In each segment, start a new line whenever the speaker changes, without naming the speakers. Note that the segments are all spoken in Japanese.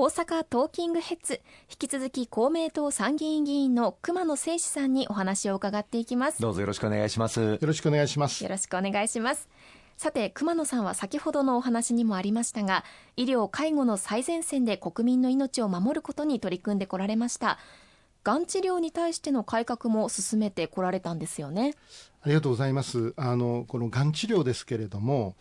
大阪トーキングヘッズ引き続き公明党参議院議員の熊野誠司さんにお話を伺っていきます。
どうぞよろしくお願いします。
よろしくお願いします。
よろしくお願いします。さて熊野さんは先ほどのお話にもありましたが医療介護の最前線で国民の命を守ることに取り組んでこられました。がん治療に対しての改革も進めてこられたんですよね。
ありがとうございます。あのこのがん治療ですけれども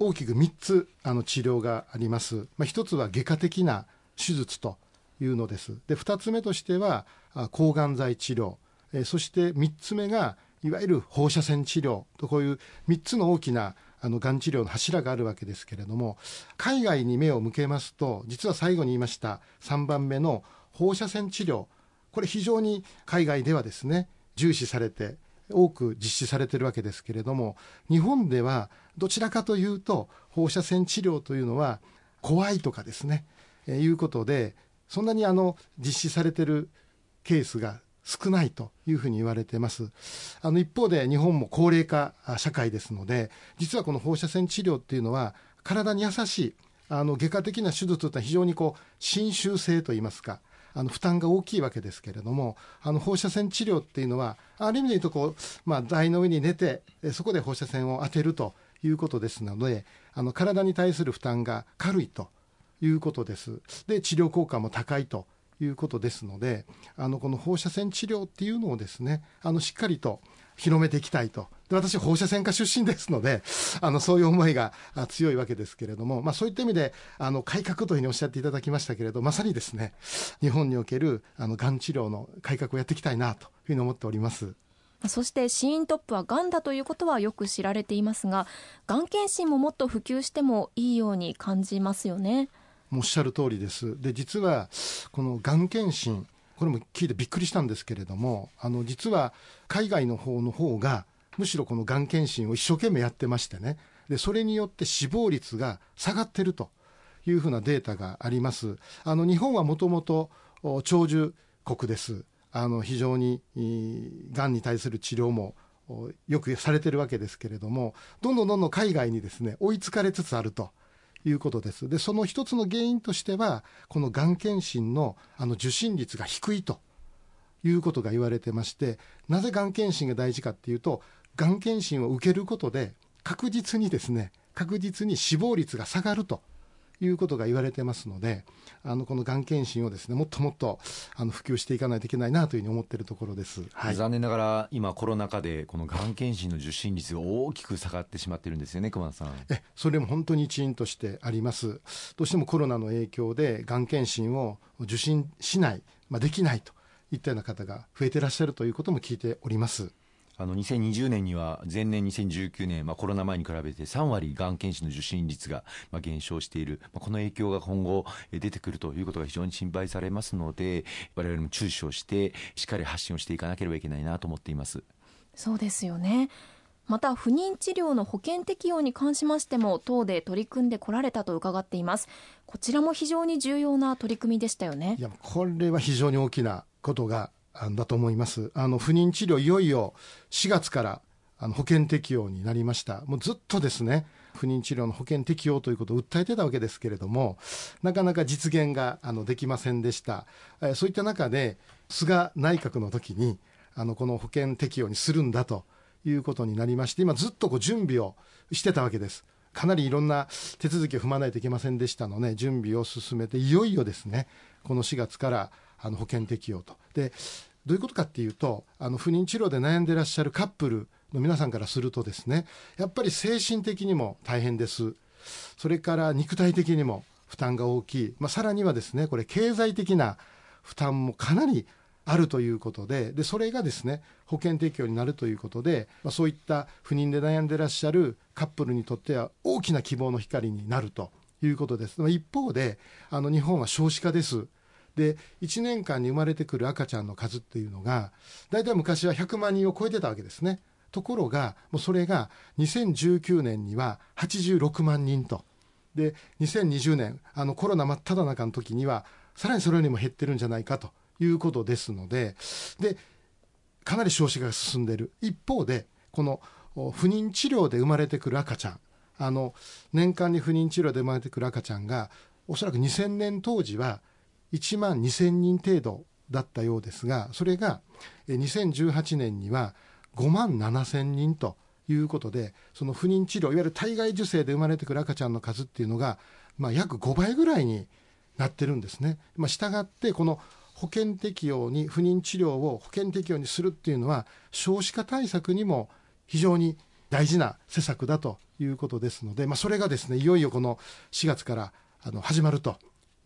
大きく3つあの治療があります。まあ、1つは外科的な手術というのです。で、2つ目としては抗がん剤治療、えそして3つ目がいわゆる放射線治療とこういう3つの大きなあのがん治療の柱があるわけですけれども海外に目を向けますと実は最後に言いました3番目の放射線治療これ非常に海外ではですね重視されて多く実施されてるわけですけれども日本ではどちらかというと放射線治療というのは怖いとかですね、え、いうことでそんなにあの実施されてるケースが少ないというふうに言われてます。あの一方で日本も高齢化社会ですので実はこの放射線治療っていうのは体に優しいあの外科的な手術というのは非常にこう侵襲性といいますかあの負担が大きいわけですけれどもあの放射線治療っていうのはある意味で言うとこう、まあ、台の上に寝てそこで放射線を当てるということですのであの体に対する負担が軽いということですで治療効果も高いということですのであのこの放射線治療っていうのをですねあのしっかりと広めていきたいと。で私、放射線科出身ですので、あの、そういう思いが強いわけですけれども、まあそういった意味で、あの、改革というふうにおっしゃっていただきましたけれど、まさにですね、日本における、あの、がん治療の改革をやっていきたいなというふうに思っております。
そして死因トップはがんだということはよく知られていますが、がん検診ももっと普及してもいいように感じますよね。
おっしゃる通りです。で、実は、このがん検診、これも聞いてびっくりしたんですけれども、あの、実は海外の方の方が、むしろこのがん検診を一生懸命やってましてね、で、それによって死亡率が下がってるというふうなデータがあります。あの、日本はもともと長寿国です。あの、非常に、がんに対する治療もよくされてるわけですけれども、どんどんどんどん海外にですね、追いつかれつつあると。いうことです。で、その一つの原因としては、このがん検診のあの受診率が低いということが言われてまして、なぜがん検診が大事かっていうと、がん検診を受けることで、確実にですね、確実に死亡率が下がるということが言われてますので、あの、このがん検診をですね、もっともっと、あの、普及していかないといけないなというふうに思っているところです。
はい、残念ながら、今コロナ禍で、このがん検診の受診率が大きく下がってしまってるんですよね、熊田さん。
え、それも本当に一因としてあります。どうしてもコロナの影響で、がん検診を受診しない、まあ、できないといったような方が増えていらっしゃるということも聞いております。
あの2020年には前年2019年、まあ、コロナ前に比べて3割がん検診の受診率がまあ減少している、まあ、この影響が今後出てくるということが非常に心配されますので我々も注視をしてしっかり発信をしていかなければいけないなと思っています。
そうですよね。また不妊治療の保険適用に関しましても党で取り組んでこられたと伺っています。こちらも非常に重要な取り組みでしたよね。
いやこれは非常に大きなことがだと思います。あの、不妊治療いよいよ4月からあの保険適用になりました。もうずっとですね、不妊治療の保険適用ということを訴えてたわけですけれども、なかなか実現があのできませんでした。えそういった中で、菅内閣の時に、あの、この保険適用にするんだということになりまして、今ずっとこう準備をしてたわけです。かなりいろんな手続きを踏まないといけませんでしたので、準備を進めて、いよいよですね、この4月からあの保険適用と。で、どういうことかっていうと、あの不妊治療で悩んでらっしゃるカップルの皆さんからするとですね、やっぱり精神的にも大変です。それから肉体的にも負担が大きい。まあ、さらにはですね、これ経済的な負担もかなりあるということで、で、それがですね、保険適用になるということで、まあ、そういった不妊で悩んでらっしゃるカップルにとっては大きな希望の光になるということです。一方で、あの、日本は少子化です。で、1年間に生まれてくる赤ちゃんの数っていうのが、大体昔は100万人を超えてたわけですね。ところが、もうそれが2019年には86万人と。で、2020年、あのコロナ真っ只中の時には、さらにそれよりも減ってるんじゃないかということですので、で、かなり少子化が進んでいる。一方で、この不妊治療で生まれてくる赤ちゃん、あの、年間に不妊治療で生まれてくる赤ちゃんが、おそらく2000年当時は1万2000人程度だったようですが、それが2018年には5万7000人ということで、その不妊治療、いわゆる体外受精で生まれてくる赤ちゃんの数っていうのが、まあ、約5倍ぐらいになってるんですね。まあ、従って、この保険適用に、不妊治療を保険適用にするっていうのは、少子化対策にも非常に大事な施策だということですので、まあ、それがですね、いよいよこの4月からあの始まると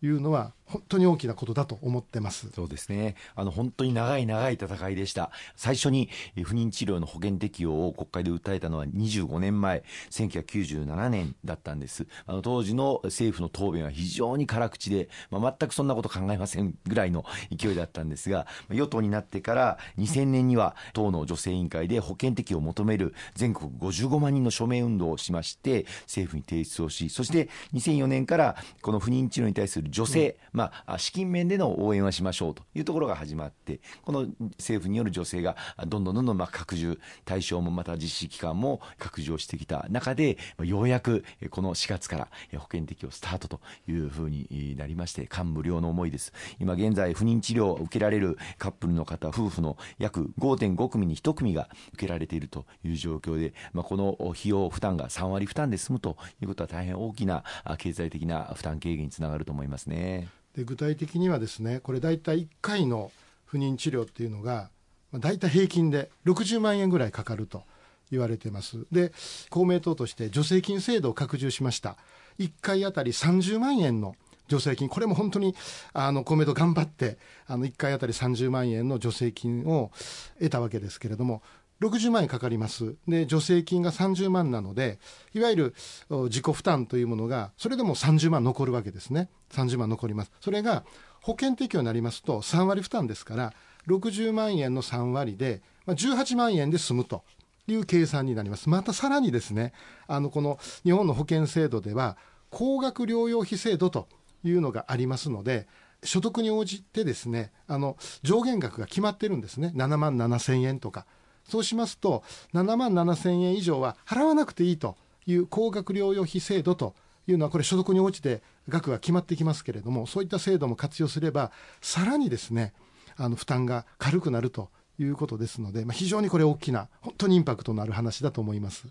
いうのは本当に大きなことだと思ってます。
そうですね。あの本当に長い長い戦いでした。最初に不妊治療の保険適用を国会で訴えたのは25年前1997年だったんです。あの当時の政府の答弁は非常に辛口で、まあ、全くそんなこと考えませんぐらいの勢いだったんですが与党になってから2000年には党の女性委員会で保険適用を求める全国55万人の署名運動をしまして政府に提出をしそして2004年からこの不妊治療に対する女性、うんまあ、資金面での応援はしましょうというところが始まって、この政府による助成がどんどんどんどんまあ拡充、対象もまた実施期間も拡充をしてきた中で、ようやくこの4月から保険適用スタートというふうになりまして、感無量の思いです。今現在、不妊治療を受けられるカップルの方、夫婦の約5.5組に1組が受けられているという状況で、まあ、この費用負担が3割負担で済むということは大変大きな経済的な負担軽減につながると思いますね。
で具体的にはですねこれ大体1回の不妊治療っていうのが、大体平均で60万円ぐらいかかると言われてます。で公明党として助成金制度を拡充しました。1回あたり30万円の助成金。これも本当にあの公明党頑張ってあの1回あたり30万円の助成金を得たわけですけれども60万円かかります。で、助成金が30万なので、いわゆる自己負担というものが、それでも30万残るわけですね。30万残ります。それが保険適用になりますと3割負担ですから、60万円の3割で、まあ、18万円で済むという計算になります。またさらにですね、あの、この日本の保険制度では、高額療養費制度というのがありますので、所得に応じてですね、あの、上限額が決まってるんですね。7万7千円とか。そうしますと、7万7千円以上は払わなくていいという高額療養費制度というのは、これ、所得に応じて額が決まってきますけれども、そういった制度も活用すれば、さらにですね、あの負担が軽くなるということですので、まあ、非常にこれ、大きな、本当にインパクトのある話だと思います。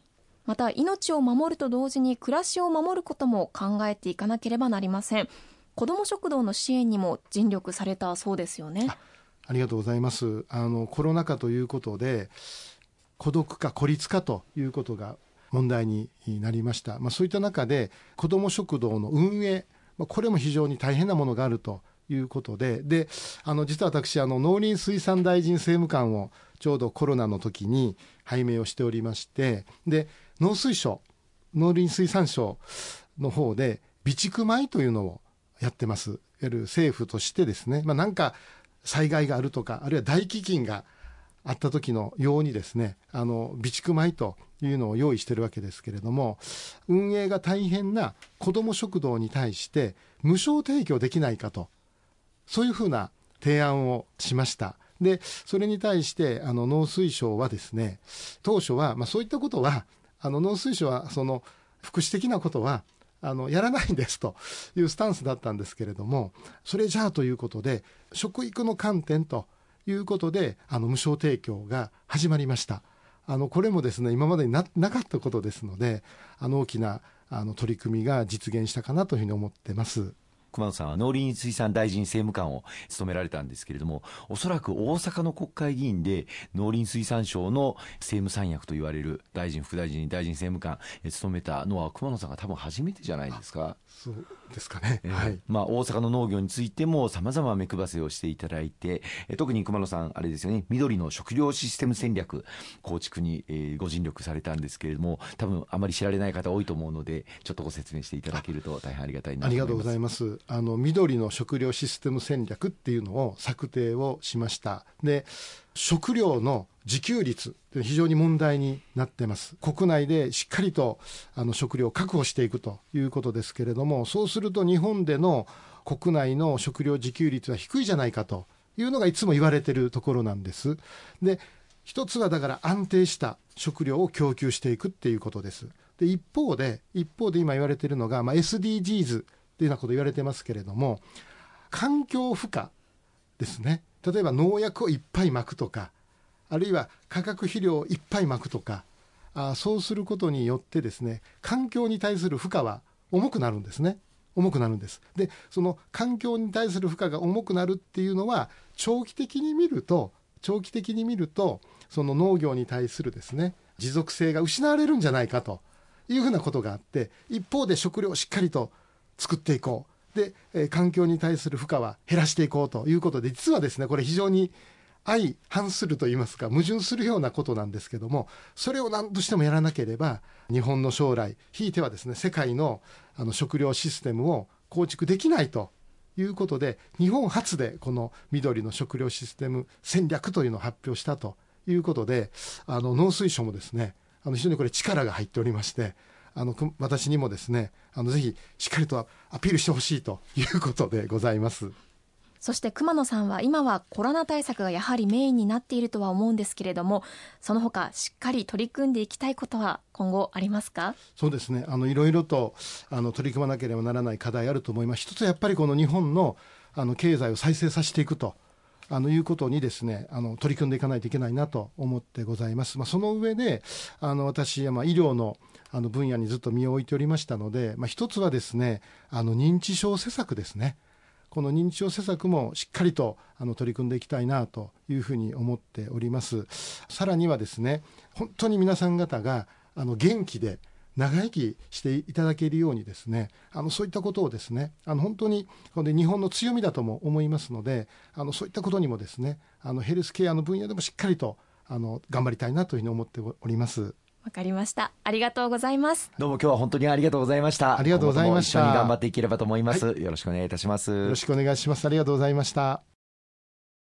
また命を守ると同時に暮らしを守ることも考えていかなければなりません子ども食堂の支援にも尽力されたそうですよね
ありがとうございます。あのコロナ禍ということで孤独化孤立化ということが問題になりました。まあ、そういった中で子ども食堂の運営、まあ、これも非常に大変なものがあるということで、で、あの実は私あの農林水産大臣政務官をちょうどコロナの時に拝命をしておりまして、で農水省農林水産省の方で備蓄米というのをやってます。いわゆる政府としてですね、まあ、なんか災害があるとか、あるいは大飢饉があった時のようにですね、あの、備蓄米というのを用意してるわけですけれども、運営が大変な子ども食堂に対して無償提供できないかと、そういうふうな提案をしました。で、それに対して、あの、農水省はですね、当初は、まあそういったことは、あの、農水省は、その、福祉的なことは、あのやらないんですと いうスタンスだったんですけれどもそれじゃあということで食育の観点ということであの無償提供が始まりましたあのこれもですね今までにななかったことですのであの大きなあの取り組みが実現したかなというふうに思ってます。
熊野さんは農林水産大臣政務官を務められたんですけれども、おそらく大阪の国会議員で農林水産省の政務三役と言われる大臣、副大臣、大臣政務官務めたのは熊野さんが多分初めてじゃないですか。
そうですかね、
えー、はい、まあ、大阪の農業についてもさまざま目配せをしていただいて、えー、特に熊野さん、あれですよね、緑の食料システム戦略構築に、えー、ご尽力されたんですけれども、多分あまり知られない方多いと思うので、ちょっとご説明していただけると大変ありがたいな
ありがとうございます。あの緑の食料システム戦略っていうのを策定をしました。で食料の自給率非常に問題になってます。国内でしっかりとあの食料を確保していくということですけれどもそうすると日本での国内の食料自給率は低いじゃないかというのがいつも言われてるところなんです。で一つはだから安定した食料を供給していくっていうことです。で一方で一方で今言われてるのが、まあ、SDGs というようなこと言われてますけれども、環境負荷ですね。例えば農薬をいっぱいまくとか、あるいは化学肥料をいっぱいまくとか、あそうすることによってですね、環境に対する負荷は重くなるんですね。重くなるんです。で、その環境に対する負荷が重くなるっていうのは、長期的に見ると、長期的に見ると、その農業に対するですね、持続性が失われるんじゃないかというふうなことがあって、一方で食料をしっかりと作っていこう。で、えー、環境に対する負荷は減らしていこうということで、実はですね、これ非常に相反すると言いますか、矛盾するようなことなんですけども、それを何としてもやらなければ、日本の将来、ひいてはですね、世界のあの食料システムを構築できないということで、日本初でこの緑の食料システム戦略というのを発表したということで、あの農水省もですね、あの非常にこれ力が入っておりまして、あの私にもですね、あのぜひしっかりとアピールしてほしいということでございます。
そして熊野さんは今はコロナ対策がやはりメインになっているとは思うんですけれどもその他しっかり取り組んでいきたいことは今後ありますか？
そうですね。あのいろいろとあの取り組まなければならない課題あると思います。一つはやっぱりこの日本のあの経済を再生させていくとあのいうことにですねあの取り組んでいかないといけないなと思ってございます。まあ、その上であの私はまあ医療のあの分野にずっと身を置いておりましたので、まあ、一つはですねあの認知症施策ですね。この認知症施策もしっかりとあの取り組んでいきたいなというふうに思っております。さらにはですね、本当に皆さん方があの元気で長生きしていただけるようにですね、あのそういったことをですね、あの本当にこれ日本の強みだとも思いますので、あのそういったことにもですね、あのヘルスケアの分野でもしっかりとあの頑張りたいなというふうに思っております。
わかりました。ありがとうございます。
どうも今日は本当にありがとうございました。
ありがとうございました。
一緒に頑張っていければと思います。はい、よろしくお願いいたします。
よろしくお願いします。ありがとうございました。